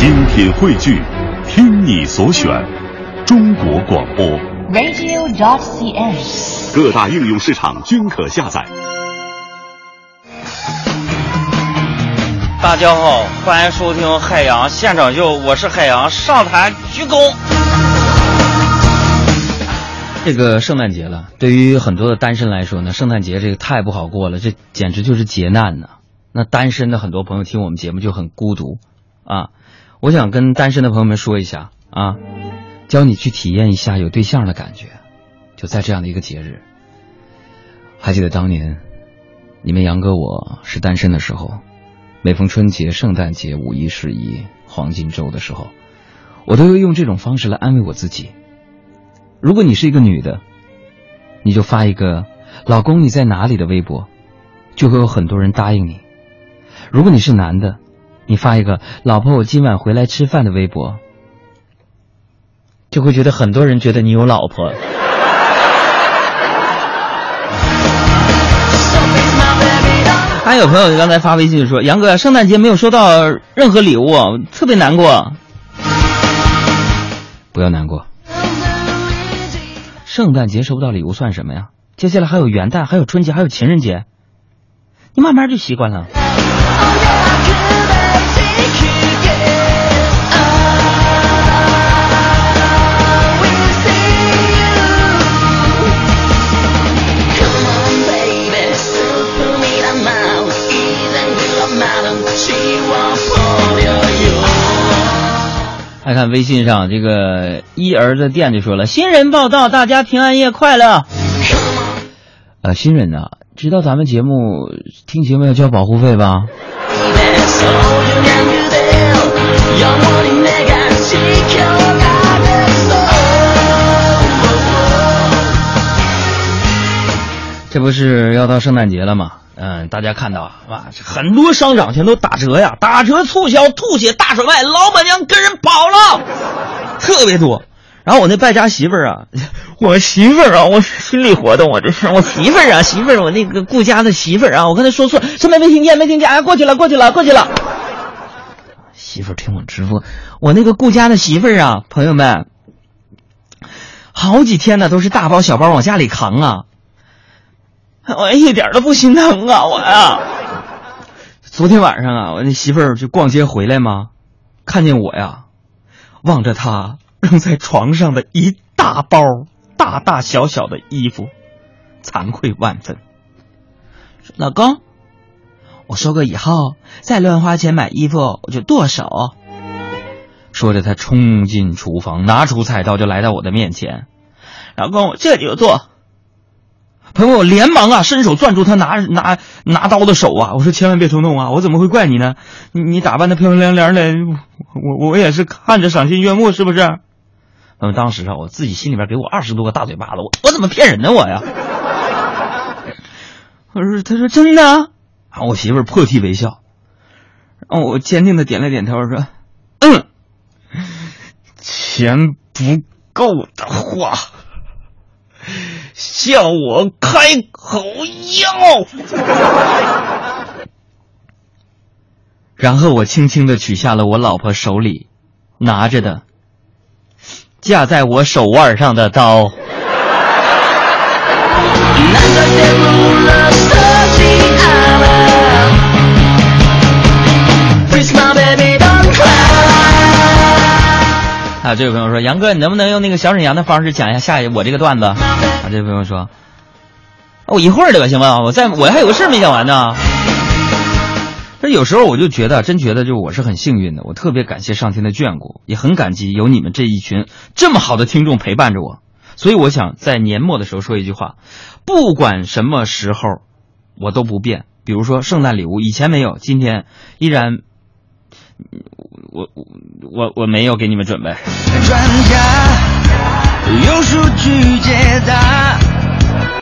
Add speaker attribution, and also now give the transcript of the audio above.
Speaker 1: 精品汇聚，听你所选，中国广播。
Speaker 2: radio.dot.cn，。
Speaker 1: 各大应用市场均可下载。
Speaker 3: 大家好，欢迎收听海洋现场秀，我是海洋，上台鞠躬。这个圣诞节了，对于很多的单身来说呢，圣诞节这个太不好过了，这简直就是劫难呐。那单身的很多朋友听我们节目就很孤独啊。我想跟单身的朋友们说一下啊，教你去体验一下有对象的感觉，就在这样的一个节日。还记得当年你们杨哥我是单身的时候，每逢春节、圣诞节、五一、十一、黄金周的时候，我都会用这种方式来安慰我自己。如果你是一个女的，你就发一个“老公你在哪里”的微博，就会有很多人答应你。如果你是男的，你发一个“老婆我今晚回来吃饭”的微博，就会觉得很多人觉得你有老婆。还有朋友刚才发微信说：“杨哥，圣诞节没有收到任何礼物，特别难过。”不要难过，圣诞节收不到礼物算什么呀？接下来还有元旦，还有春节，还有情人节，你慢慢就习惯了。来看微信上这个一儿的店就说了：“新人报道，大家平安夜快乐。”呃，新人呐、知道咱们节目听节目要交保护费吧？这不是要到圣诞节了吗？嗯，大家看到啊，哇，很多商场全都打折呀，打折促销，吐血大甩卖，老板娘跟人跑了，特别多。然后我那败家媳妇儿啊，我媳妇儿啊，我心理活动，我这是我媳妇儿啊，媳妇儿，我那个顾家的媳妇儿啊，我跟她说错，什么没听见，没听见，哎，过去了，过去了，过去了。媳妇儿听我直播，我那个顾家的媳妇儿啊，朋友们，好几天呢都是大包小包往家里扛啊。我一点都不心疼啊，我呀、昨天晚上啊，我那媳妇儿就逛街回来嘛，看见我呀，望着她 扔在床上的一大包大大小小的衣服，惭愧万分。老公，我说过以后再乱花钱买衣服我就剁手。说着，他冲进厨房，拿出菜刀就来到我的面前，老公，我这就做。朋友，我连忙啊，伸手攥住他拿拿拿刀的手啊！我说千万别冲动啊！我怎么会怪你呢？你你打扮的漂漂亮亮的，我我也是看着赏心悦目，是不是？嗯，当时啊，我自己心里边给我二十多个大嘴巴子，我我怎么骗人呢我呀？我说，他说真的啊！我媳妇儿破涕为笑，然后我坚定的点了点头，说：“嗯，钱不够的话。”向我开口要。然后我轻轻的取下了我老婆手里拿着的架在我手腕上的刀。啊，这位朋友说：“杨哥，你能不能用那个小沈阳的方式讲一下下我这个段子？”啊，这位朋友说：“我一会儿的吧，行吗？我在我还有个事儿没讲完呢。”这有时候我就觉得，真觉得就我是很幸运的，我特别感谢上天的眷顾，也很感激有你们这一群这么好的听众陪伴着我。所以我想在年末的时候说一句话：不管什么时候，我都不变。比如说圣诞礼物，以前没有，今天依然。我我我没有给你们准备。
Speaker 4: 专家用数据解答。